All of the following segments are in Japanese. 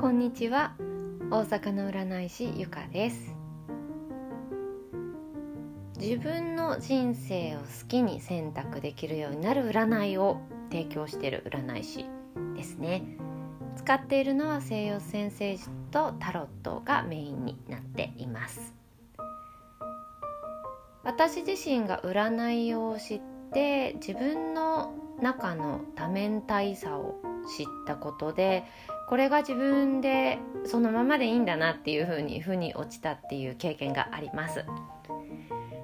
こんにちは。大阪の占い師ゆかです。自分の人生を好きに選択できるようになる占いを提供している占い師ですね。使っているのは西洋先生とタロットがメインになっています。私自身が占いを知って自分の中の多面体さを知ったことでこれが自分でそのままでいいんだなっていうふうに腑に落ちたっていう経験があります。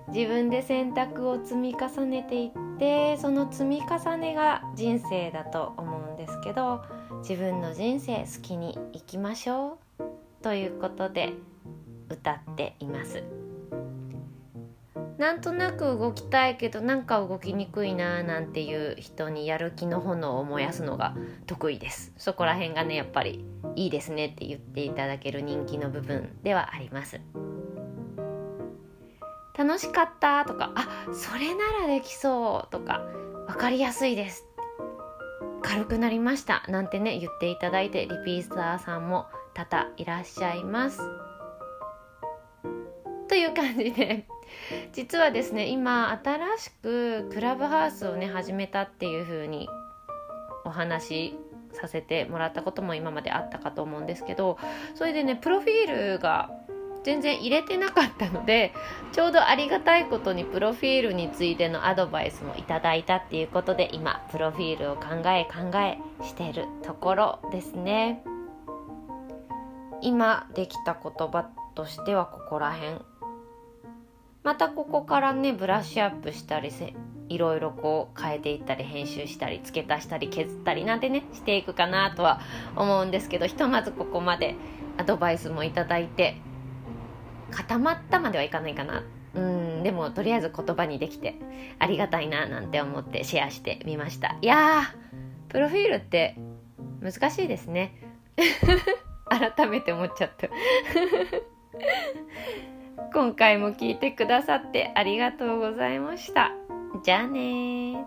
自分で選択を積み重ねていってその積み重ねが人生だと思うんですけど自分の人生好きに生きましょうということで歌っています。なんとなく動きたいけどなんか動きにくいななんていう人にやる気の炎を燃やすのが得意です。そこら辺がねやっぱりいいですねって言っていただける人気の部分ではあります。楽しかったとかあそれならできそうとか分かりやすいです。軽くなりました。なんてね言っていただいてリピーターさんも多々いらっしゃいます。という感じで実はですね今新しくクラブハウスをね始めたっていう風にお話させてもらったことも今まであったかと思うんですけどそれでねプロフィールが全然入れてなかったのでちょうどありがたいことにプロフィールについてのアドバイスもいただいたっていうことで今プロフィールを考え考えしてるところですね。今できた言葉としてはここら辺またここからねブラッシュアップしたりせいろいろこう変えていったり編集したり付け足したり削ったりなんてねしていくかなとは思うんですけどひとまずここまでアドバイスもいただいて固まったまではいかないかな。うんでもとりあえず言葉にできてありがたいななんて思ってシェアしてみました。いやープロフィールって難しいですね。改めて思っちゃった。今回も聞いてくださってありがとうございました。じゃあね